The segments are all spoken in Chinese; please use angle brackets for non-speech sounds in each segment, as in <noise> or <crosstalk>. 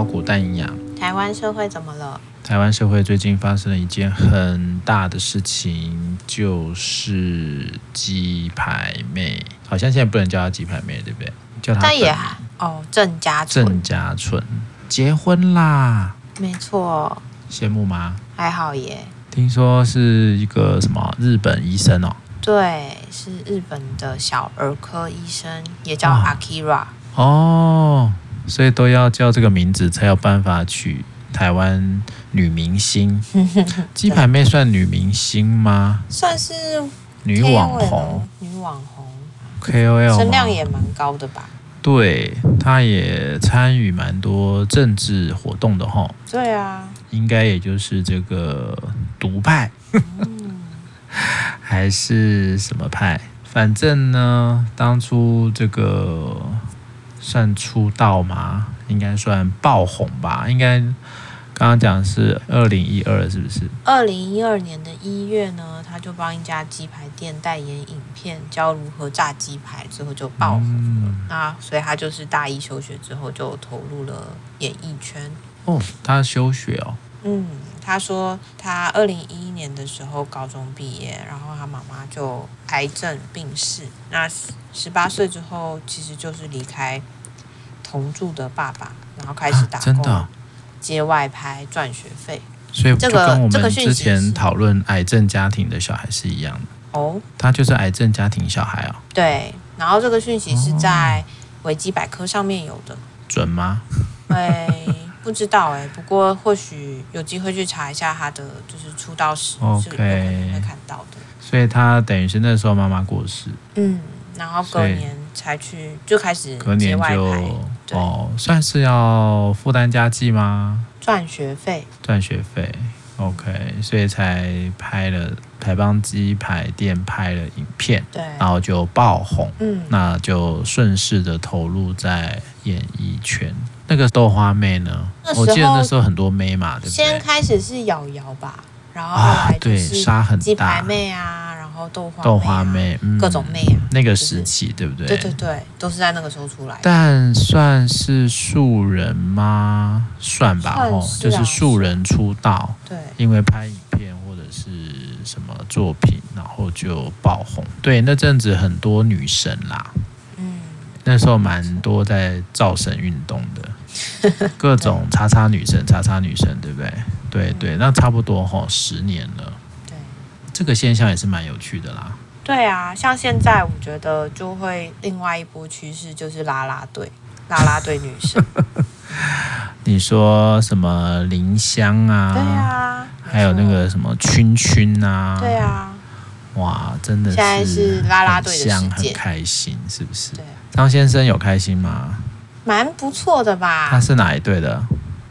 好古代营养。台湾社会怎么了？台湾社会最近发生了一件很大的事情，就是鸡排妹。好像现在不能叫她鸡排妹，对不对？叫她。但也哦，郑家纯。郑家纯结婚啦。没错。羡慕吗？还好耶。听说是一个什么日本医生哦？对，是日本的小儿科医生，也叫 Akira。哦，所以都要叫这个名字才有办法取台湾女明星。<laughs> 鸡排妹算女明星吗？算是女网红。女网红，KOL，声量也蛮高的吧？对，她也参与蛮多政治活动的哈。对啊。应该也就是这个独派，嗯、<laughs> 还是什么派？反正呢，当初这个算出道吗？应该算爆红吧？应该刚刚讲是二零一二，是不是？二零一二年的一月呢，他就帮一家鸡排店代言影片，教如何炸鸡排，之后就爆红了。嗯、那所以他就是大一休学之后就投入了演艺圈。哦，他休学哦。嗯，他说他二零一一年的时候高中毕业，然后他妈妈就癌症病逝。那十八岁之后，其实就是离开同住的爸爸，然后开始打工，接外拍赚学费。所以这个跟我们之前讨论癌症家庭的小孩是一样的哦。他就是癌症家庭小孩哦。对，然后这个讯息是在维基百科上面有的，准吗？对。不知道哎，不过或许有机会去查一下他的就是出道史，Okay. 是有可能会看到的。所以他等于是那时候妈妈过世，嗯，然后隔年才去就开始隔年就哦，算是要负担家计吗？赚学费，赚学费，OK，所以才拍了，台邦鸡排店拍了影片，对，然后就爆红，嗯，那就顺势的投入在演艺圈。那个豆花妹呢？我记得那时候很多妹嘛，对不对？先开始是瑶瑶吧，然后后来就是鸡排妹啊，然后豆花、啊、豆花妹，嗯、各种妹啊。那个时期、就是、对不对？对对对，都是在那个时候出来的。但算是素人吗？算吧，哦，就是素人出道。对，因为拍影片或者是什么作品，然后就爆红。对，那阵子很多女神啦，嗯，那时候蛮多在造神运动的。<laughs> 各种叉叉女神，叉叉女神，对不对？对对，那差不多吼，十年了。对，这个现象也是蛮有趣的啦。对啊，像现在我觉得就会另外一波趋势就是啦啦队，啦啦队女神。<laughs> 你说什么林香啊？对啊，还有那个什么圈圈啊？对啊，哇，真的是，现在是啦啦队的很开心，是不是？对，张先生有开心吗？蛮不错的吧？他是哪一队的？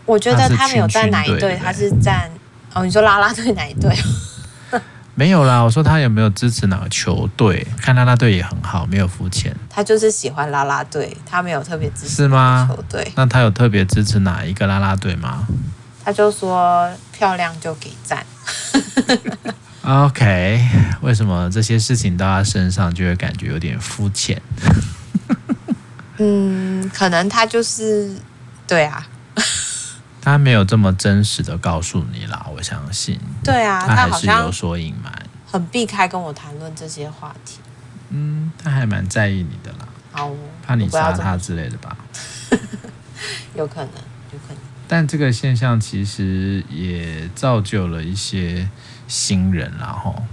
我觉得他没有在哪一队，他是站哦。你说啦啦队哪一队？<laughs> 没有啦，我说他有没有支持哪个球队？看啦啦队也很好，没有肤浅。他就是喜欢啦啦队，他没有特别支持是吗？球队？那他有特别支持哪一个啦啦队吗？他就说漂亮就给赞。<laughs> OK，为什么这些事情到他身上就会感觉有点肤浅？嗯，可能他就是对啊，<laughs> 他没有这么真实的告诉你啦，我相信。对啊，他还是有所隐瞒，很避开跟我谈论这些话题。嗯，他还蛮在意你的啦，好，怕你杀他之类的吧？<laughs> 有可能，有可能。但这个现象其实也造就了一些新人啦，吼。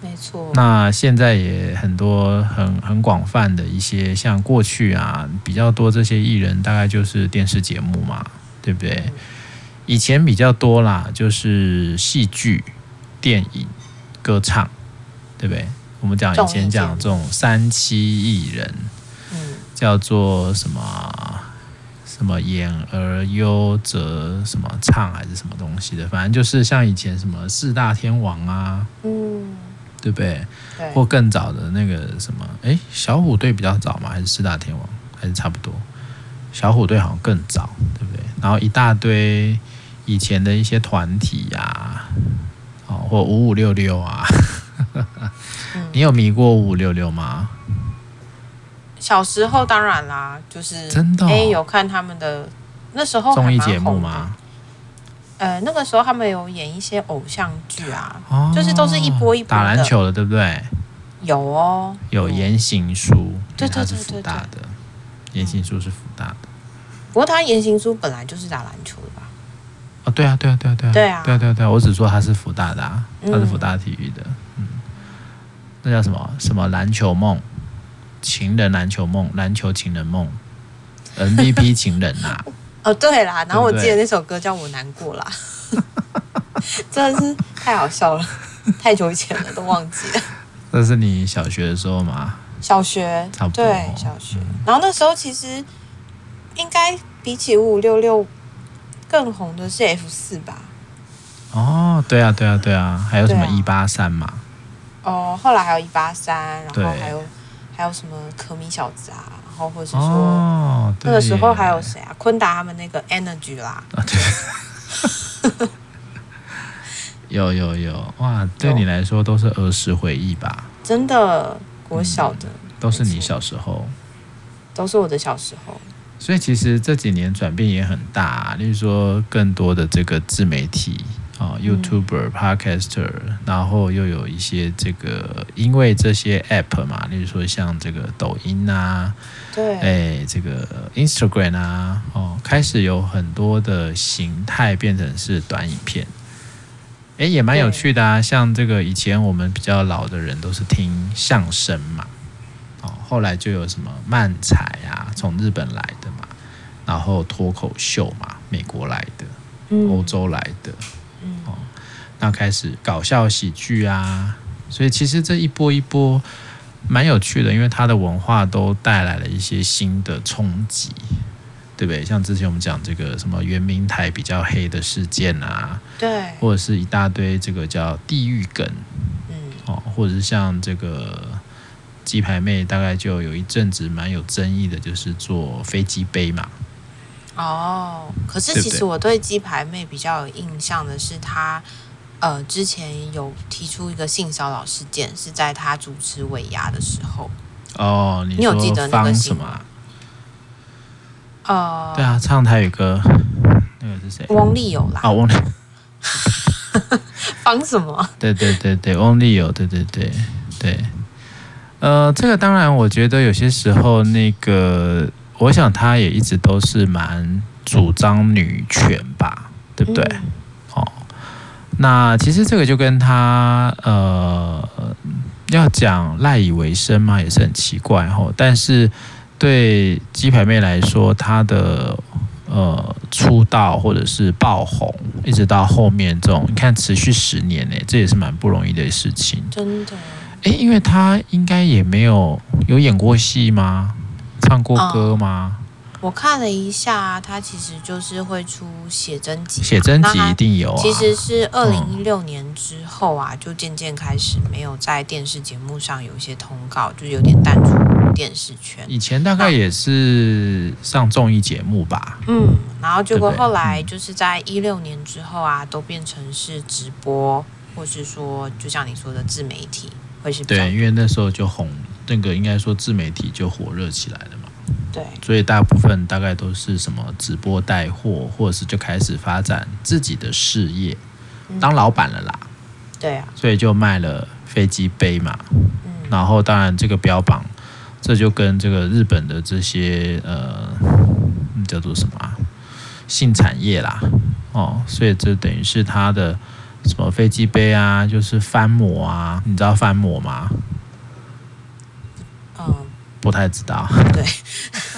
没错，那现在也很多很很广泛的一些，像过去啊比较多这些艺人，大概就是电视节目嘛，对不对？以前比较多啦，就是戏剧、电影、歌唱，对不对？我们讲以前讲这种三期艺人，嗯，叫做什么什么演而优则什么唱还是什么东西的，反正就是像以前什么四大天王啊，嗯。对不对？对，或更早的那个什么？哎，小虎队比较早吗？还是四大天王？还是差不多？小虎队好像更早，对不对？然后一大堆以前的一些团体呀、啊，哦，或五五六六啊。<laughs> 你有迷过五五六六吗？小时候当然啦，就是真的、哦，哎，有看他们的那时候综艺节目吗？呃，那个时候他们有演一些偶像剧啊，哦、就是都是一波一波打篮球的，对不对？有哦，有言行书，对对对对，他是辅大的，言行书是福大的。不过他言行书本来就是打篮球的吧？哦，对啊，对啊，对啊，对啊，对啊，对啊对对，我只说他是福大的，啊，他是福大体育的，嗯，那叫什么？什么篮球梦，情人篮球梦，篮球情人梦，<laughs> MVP 情人啊。哦，对啦，然后我记得那首歌叫我难过啦，<laughs> 真的是太好笑了，太久以前了，都忘记了。那是你小学的时候吗？小学，差不多。对，小学。嗯、然后那时候其实应该比起五五六六更红的是 F 四吧？哦，对啊，对啊，对啊，还有什么一八三嘛？哦，后来还有一八三，然后还有还有什么可米小子啊？然后或者是说，哦、那个时候还有谁啊？昆达他们那个 Energy 啦。啊、对 <laughs> 有有有哇！对你来说都是儿时回忆吧？真的，国小的、嗯、都是你小时候，都是我的小时候。所以其实这几年转变也很大、啊，例如说更多的这个自媒体啊、哦、YouTuber、Podcaster，然后又有一些这个因为这些 App 嘛，例如说像这个抖音啊，对，哎，这个 Instagram 啊，哦，开始有很多的形态变成是短影片。哎，也蛮有趣的啊！像这个以前我们比较老的人都是听相声嘛，哦，后来就有什么漫才啊，从日本来的嘛，然后脱口秀嘛，美国来的，欧洲来的，哦，那开始搞笑喜剧啊，所以其实这一波一波蛮有趣的，因为它的文化都带来了一些新的冲击。对不对？像之前我们讲这个什么圆明台比较黑的事件啊，对，或者是一大堆这个叫地狱梗，嗯，哦，或者是像这个鸡排妹，大概就有一阵子蛮有争议的，就是做飞机杯嘛。哦，可是其实我对鸡排妹比较有印象的是她，她呃之前有提出一个性骚扰事件，是在他主持尾牙的时候。哦，你，你有记得那个什么？呃，对啊，唱台语歌，那个是谁？翁立友啦。啊，翁立。<laughs> 方什么？<laughs> 对对对对，翁立友，对对对对。呃，这个当然，我觉得有些时候，那个，我想他也一直都是蛮主张女权吧，对不对？那其实这个就跟他呃，要讲赖以为生嘛，也是很奇怪哦，但是。对鸡排妹来说，她的呃出道或者是爆红，一直到后面这种，你看持续十年呢，这也是蛮不容易的事情。真的？诶，因为她应该也没有有演过戏吗？唱过歌吗？哦我看了一下，他其实就是会出写真集，写真集一定有啊。其实是二零一六年之后啊，就渐渐开始没有在电视节目上有一些通告，就有点淡出电视圈。以前大概也是上综艺节目吧。嗯，然后结果后来就是在一六年之后啊，都变成是直播，或是说就像你说的自媒体，会是对，因为那时候就红，那个应该说自媒体就火热起来了嘛。对，所以大部分大概都是什么直播带货，或者是就开始发展自己的事业，当老板了啦。对啊，所以就卖了飞机杯嘛。然后当然这个标榜，这就跟这个日本的这些呃叫做什么性产业啦，哦，所以这等于是他的什么飞机杯啊，就是翻模啊，你知道翻模吗？不太知道。对，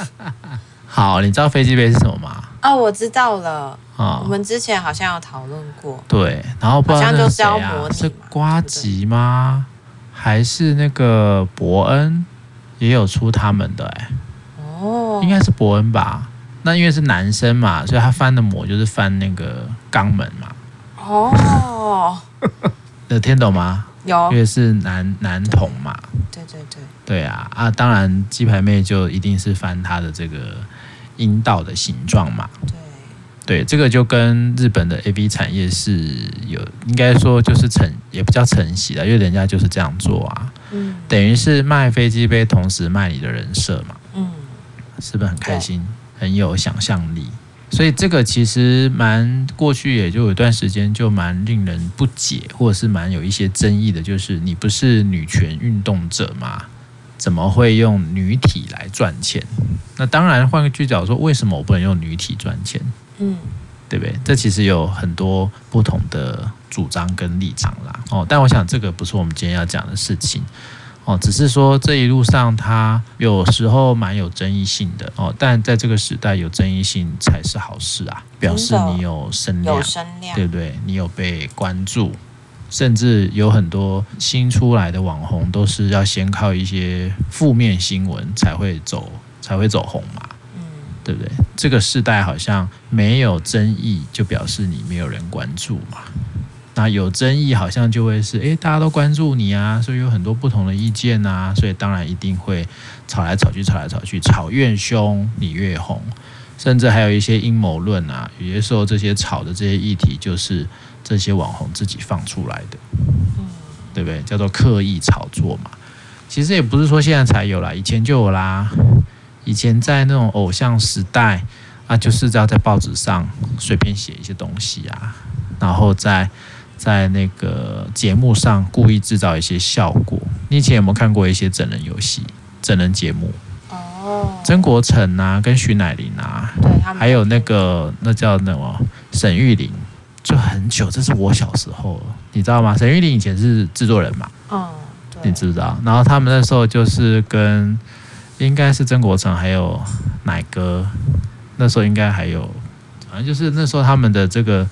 <laughs> 好，你知道飞机杯是什么吗？哦，我知道了。哦，我们之前好像有讨论过。对，然后不知道是谁啊？好像就是要模拟，是瓜吉吗？还是那个伯恩也有出他们的、欸？哎，哦，应该是伯恩吧？那因为是男生嘛，所以他翻的模就是翻那个肛门嘛。哦，<laughs> 有听懂吗？有，因为是男男童嘛。对对对。对啊，啊，当然鸡排妹就一定是翻她的这个阴道的形状嘛。对。对，这个就跟日本的 AV 产业是有，应该说就是承，也不叫承袭了，因为人家就是这样做啊。嗯。等于是卖飞机杯，同时卖你的人设嘛。嗯。是不是很开心？很有想象力。所以这个其实蛮过去也就有一段时间就蛮令人不解，或者是蛮有一些争议的，就是你不是女权运动者吗？怎么会用女体来赚钱？那当然换个句角说，为什么我不能用女体赚钱？嗯，对不对？这其实有很多不同的主张跟立场啦。哦，但我想这个不是我们今天要讲的事情。哦，只是说这一路上它有时候蛮有争议性的哦，但在这个时代有争议性才是好事啊，表示你有声量，有声量，对不对？你有被关注，甚至有很多新出来的网红都是要先靠一些负面新闻才会走，才会走红嘛，嗯，对不对？这个时代好像没有争议就表示你没有人关注嘛。那有争议，好像就会是诶，大家都关注你啊，所以有很多不同的意见啊，所以当然一定会吵来吵去，吵来吵去，吵越凶你越红，甚至还有一些阴谋论啊，有些时候这些吵的这些议题就是这些网红自己放出来的，对不对？叫做刻意炒作嘛。其实也不是说现在才有啦，以前就有啦，以前在那种偶像时代啊，就是要在报纸上随便写一些东西啊，然后在。在那个节目上故意制造一些效果。你以前有没有看过一些整人游戏、整人节目？哦，曾国城啊，跟徐乃麟啊，对，还有那个那叫什么沈玉琳，就很久，这是我小时候，你知道吗？沈玉琳以前是制作人嘛？哦，你知不知道？然后他们那时候就是跟应该是曾国城还有奶哥，那时候应该还有，反正就是那时候他们的这个。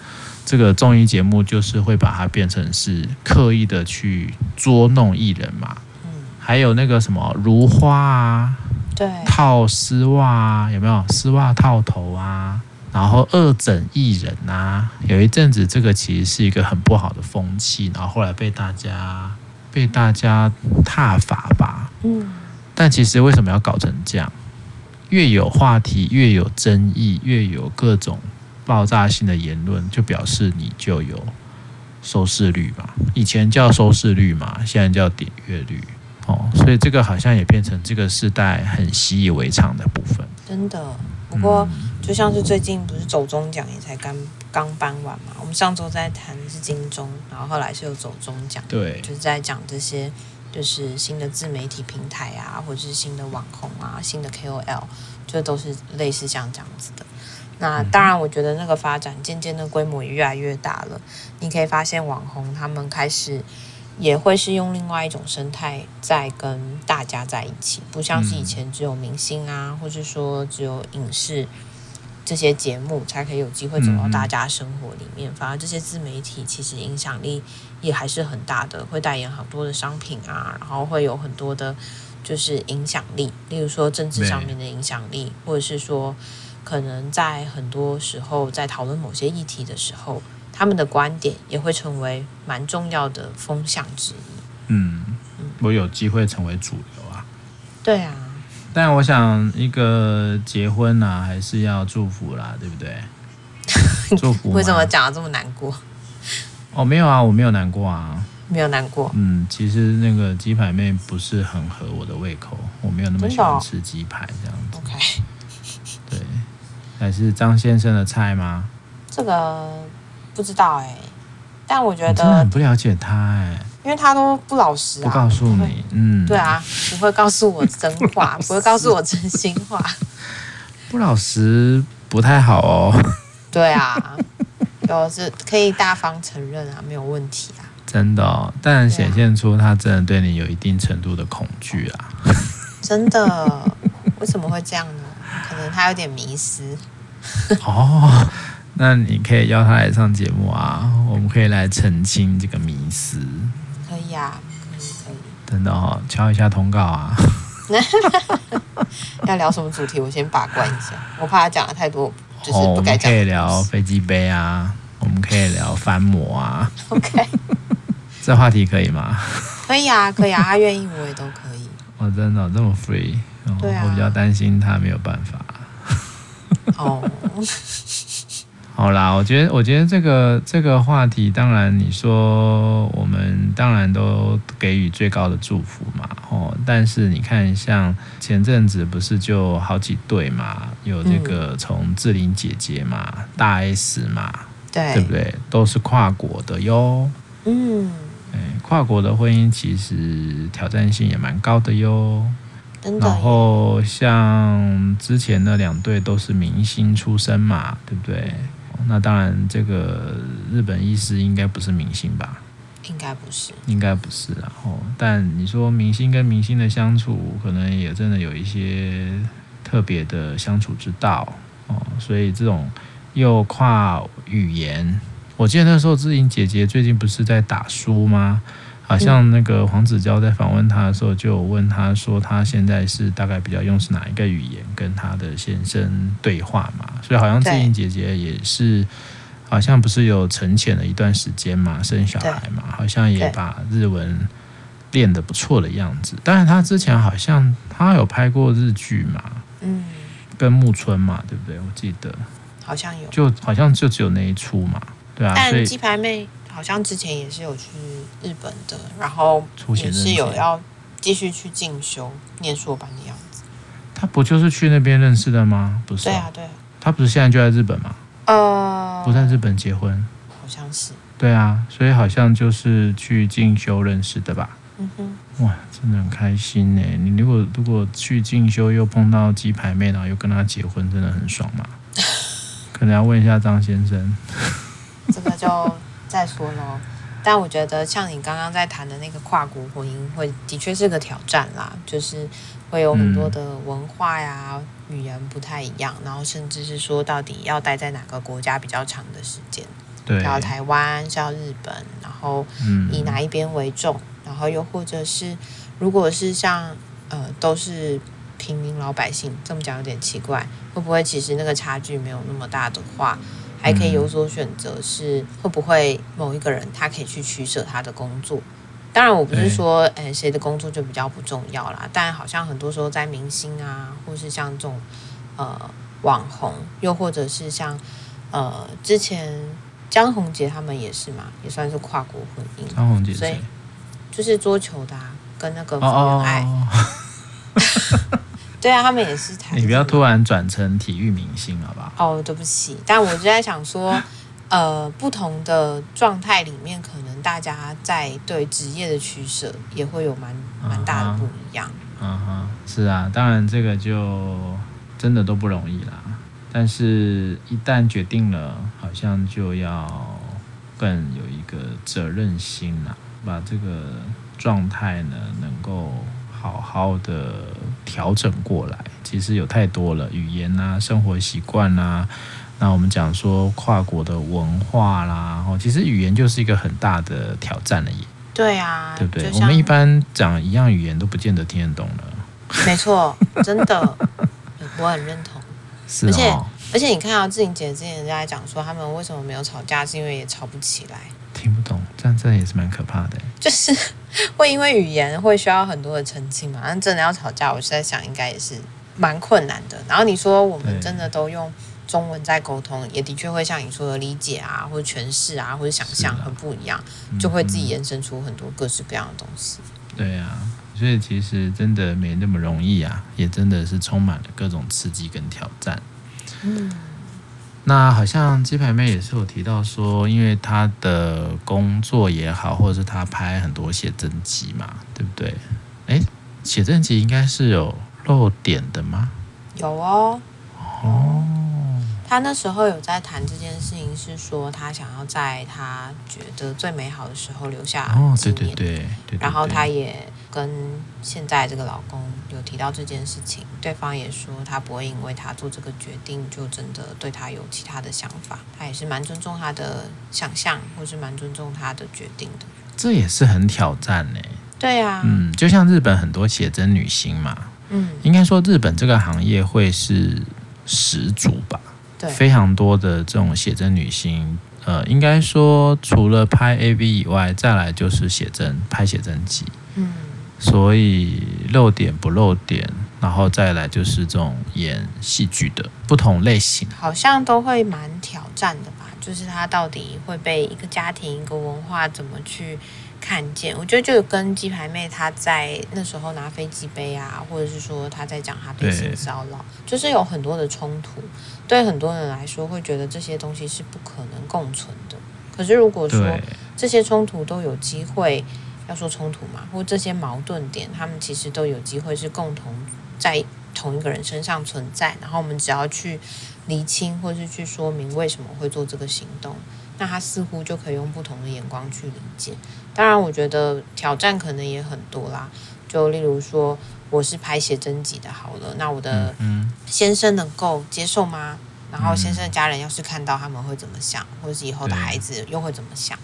这个综艺节目就是会把它变成是刻意的去捉弄艺人嘛，嗯，还有那个什么如花啊，对，套丝袜啊，有没有丝袜套头啊？然后恶整艺人啊，有一阵子这个其实是一个很不好的风气，然后后来被大家被大家挞伐吧，嗯，但其实为什么要搞成这样？越有话题，越有争议，越有各种。爆炸性的言论就表示你就有收视率嘛？以前叫收视率嘛，现在叫点阅率哦，所以这个好像也变成这个时代很习以为常的部分。真的，不过就像是最近不是走中奖也才刚刚颁完嘛？我们上周在谈是金钟，然后后来是有走中奖，对，就是在讲这些就是新的自媒体平台啊，或者是新的网红啊，新的 KOL，就都是类似像这样子的。那当然，我觉得那个发展渐渐的规模也越来越大了。你可以发现，网红他们开始也会是用另外一种生态在跟大家在一起，不像是以前只有明星啊，或是说只有影视这些节目才可以有机会走到大家生活里面。反而这些自媒体其实影响力也还是很大的，会代言很多的商品啊，然后会有很多的，就是影响力，例如说政治上面的影响力，或者是说。可能在很多时候，在讨论某些议题的时候，他们的观点也会成为蛮重要的风向之一。嗯，我有机会成为主流啊。对啊。但我想，一个结婚啊，还是要祝福啦，对不对？<laughs> 祝福。为什么讲的这么难过？哦，没有啊，我没有难过啊。没有难过。嗯，其实那个鸡排妹不是很合我的胃口，我没有那么喜欢吃鸡排这样子。OK。对。还是张先生的菜吗？这个不知道哎、欸，但我觉得真的很不了解他哎、欸，因为他都不老实、啊，不告诉你，嗯，对啊，不会告诉我真话，不，<laughs> 不会告诉我真心话，不老实不太好哦。对啊，有是可以大方承认啊，没有问题啊，真的、哦，但显现出他真的对你有一定程度的恐惧啊，真的，为什么会这样呢？可能他有点迷失哦，那你可以邀他来上节目啊，我们可以来澄清这个迷失。可以啊，可以可以。真的哦，敲一下通告啊。<laughs> 要聊什么主题？我先把关一下，我怕他讲的太多，就是不该讲。我们可以聊飞机杯啊，我们可以聊翻模啊。OK，<laughs> 这话题可以吗？可以啊，可以啊，他愿意我也都可以。我真的这么 free。对啊，我比较担心他没有办法。哦，<laughs> 好啦，我觉得，我觉得这个这个话题，当然你说我们当然都给予最高的祝福嘛。哦。但是你看，像前阵子不是就好几对嘛，有这个从志玲姐姐嘛，嗯、大 S 嘛，对，对不对？都是跨国的哟。嗯，跨国的婚姻其实挑战性也蛮高的哟。然后像之前的两队都是明星出身嘛，对不对？那当然，这个日本医师应该不是明星吧？应该不是，应该不是。然后，但你说明星跟明星的相处，可能也真的有一些特别的相处之道哦。所以这种又跨语言，我记得那时候志玲姐姐最近不是在打书吗？好像那个黄子佼在访问他的时候，就有问他说，他现在是大概比较用是哪一个语言跟他的先生对话嘛？所以好像志颖姐姐也是，好像不是有沉潜了一段时间嘛，生小孩嘛，好像也把日文练得不错的样子。但是，他之前好像他有拍过日剧嘛，嗯，跟木村嘛，对不对？我记得好像有，就好像就只有那一出嘛，对啊。但鸡排妹。好像之前也是有去日本的，然后也是有要继续去进修念硕班的样子。他不就是去那边认识的吗？不是？对啊，对啊。他不是现在就在日本吗？呃，不在日本结婚，好像是。对啊，所以好像就是去进修认识的吧。嗯哼。哇，真的很开心呢。你如果如果去进修又碰到鸡排妹，然后又跟他结婚，真的很爽嘛？<laughs> 可能要问一下张先生。<laughs> 这个就。再说喽，但我觉得像你刚刚在谈的那个跨国婚姻，会的确是个挑战啦，就是会有很多的文化呀、语言不太一样，然后甚至是说到底要待在哪个国家比较长的时间，对，要台湾，是要日本，然后以哪一边为重，然后又或者是如果是像呃都是平民老百姓，这么讲有点奇怪，会不会其实那个差距没有那么大的话？还可以有所选择，是会不会某一个人他可以去取舍他的工作？当然，我不是说，哎，谁的工作就比较不重要啦。但好像很多时候在明星啊，或是像这种呃网红，又或者是像呃之前江宏杰他们也是嘛，也算是跨国婚姻。江宏杰，所以就是桌球的，啊，跟那个福原爱。哦 <laughs> 哦对啊，他们也是台。你不要突然转成体育明星，好不好？哦，对不起，但我就在想说，<laughs> 呃，不同的状态里面，可能大家在对职业的取舍也会有蛮蛮大的不一样。嗯哼，是啊，当然这个就真的都不容易啦。但是，一旦决定了，好像就要更有一个责任心啦，把这个状态呢，能够。好好的调整过来，其实有太多了，语言啊，生活习惯啊，那我们讲说跨国的文化啦，哦，其实语言就是一个很大的挑战了耶。对啊，对不对？我们一般讲一样语言都不见得听得懂了。没错，真的，<laughs> 我很认同。是哦，而且而且你看到志玲姐之前人家在讲说，他们为什么没有吵架，是因为也吵不起来。听不懂，这样这也是蛮可怕的。就是 <laughs> 会因为语言会需要很多的澄清嘛，但真的要吵架，我是在想应该也是蛮困难的。然后你说我们真的都用中文在沟通，也的确会像你说的理解啊，或者诠释啊，或者想象很不一样，就会自己延伸出很多各式各样的东西。对啊，所以其实真的没那么容易啊，也真的是充满了各种刺激跟挑战。嗯。那好像鸡排妹也是有提到说，因为她的工作也好，或者是她拍很多写真集嘛，对不对？诶，写真集应该是有露点的吗？有哦。哦。他那时候有在谈这件事情，是说他想要在他觉得最美好的时候留下。哦，对对对，对。然后他也跟现在这个老公有提到这件事情，对方也说他不会因为他做这个决定就真的对他有其他的想法，他也是蛮尊重他的想象，或是蛮尊重他的决定的。这也是很挑战呢。对啊，嗯，就像日本很多写真女星嘛，嗯，应该说日本这个行业会是始祖吧。对非常多的这种写真女星，呃，应该说除了拍 AV 以外，再来就是写真，拍写真集。嗯，所以露点不露点，然后再来就是这种演戏剧的不同类型，好像都会蛮挑战的吧？就是他到底会被一个家庭、一个文化怎么去看见。我觉得就跟鸡排妹她在那时候拿飞机杯啊，或者是说她在讲她被性骚扰，就是有很多的冲突。对很多人来说，会觉得这些东西是不可能共存的。可是如果说这些冲突都有机会，要说冲突嘛，或这些矛盾点，他们其实都有机会是共同在同一个人身上存在。然后我们只要去厘清，或是去说明为什么会做这个行动，那他似乎就可以用不同的眼光去理解。当然，我觉得挑战可能也很多啦。就例如说，我是拍写真集的，好了，那我的先生能够接受吗？然后先生的家人要是看到，他们会怎么想？或者是以后的孩子又会怎么想？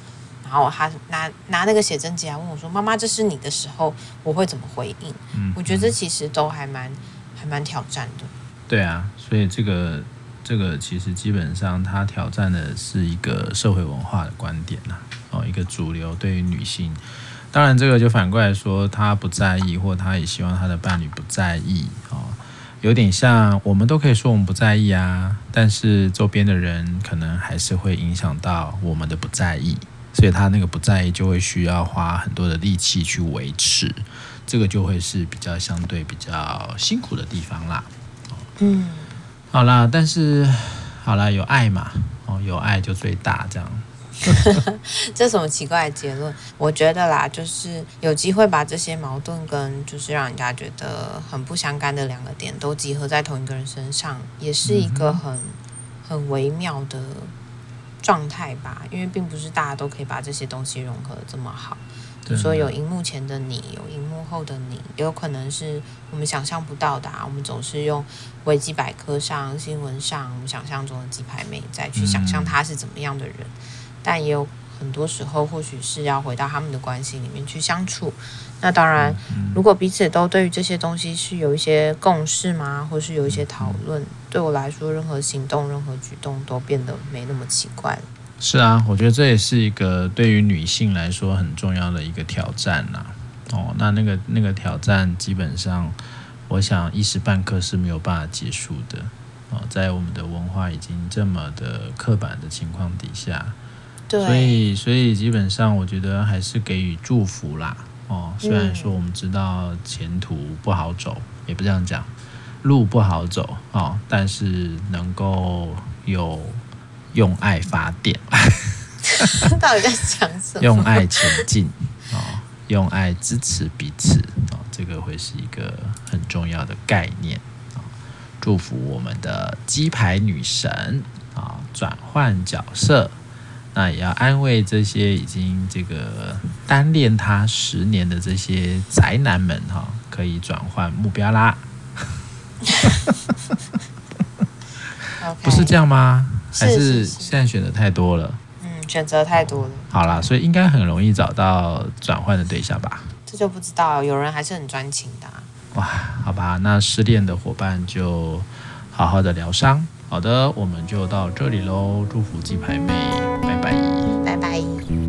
然后他拿拿那个写真集来问我说：“妈妈，这是你的时候，我会怎么回应？”我觉得这其实都还蛮还蛮挑战的。对啊，所以这个这个其实基本上他挑战的是一个社会文化的观点呐，哦，一个主流对于女性。当然，这个就反过来说，他不在意，或他也希望他的伴侣不在意，哦，有点像我们都可以说我们不在意啊，但是周边的人可能还是会影响到我们的不在意，所以他那个不在意就会需要花很多的力气去维持，这个就会是比较相对比较辛苦的地方啦。嗯，好啦，但是好啦，有爱嘛，哦，有爱就最大这样。<laughs> 这什么奇怪的结论？我觉得啦，就是有机会把这些矛盾跟就是让人家觉得很不相干的两个点都集合在同一个人身上，也是一个很很微妙的状态吧。因为并不是大家都可以把这些东西融合得这么好。就说有荧幕前的你，有荧幕后的你，也有可能是我们想象不到的啊。我们总是用维基百科上、新闻上我们想象中的鸡排妹再去想象她是怎么样的人。但也有很多时候，或许是要回到他们的关系里面去相处。那当然，如果彼此都对于这些东西是有一些共识吗？或是有一些讨论，对我来说，任何行动、任何举动都变得没那么奇怪了。是啊，我觉得这也是一个对于女性来说很重要的一个挑战呐。哦，那那个那个挑战，基本上，我想一时半刻是没有办法结束的。哦，在我们的文化已经这么的刻板的情况底下。对所以，所以基本上，我觉得还是给予祝福啦。哦，虽然说我们知道前途不好走，也不这样讲，路不好走哦，但是能够有用爱发电，<laughs> 到底在讲什么？用爱前进哦，用爱支持彼此哦，这个会是一个很重要的概念啊。祝福我们的鸡排女神啊，转换角色。那也要安慰这些已经这个单恋他十年的这些宅男们哈，可以转换目标啦。<laughs> <laughs> 不是这样吗？还是现在选择太多了？嗯，选择太多了。好啦，所以应该很容易找到转换的对象吧？这就不知道，有人还是很专情的啊。哇，好吧，那失恋的伙伴就好好的疗伤。好的，我们就到这里喽。祝福鸡排妹，拜拜，拜拜。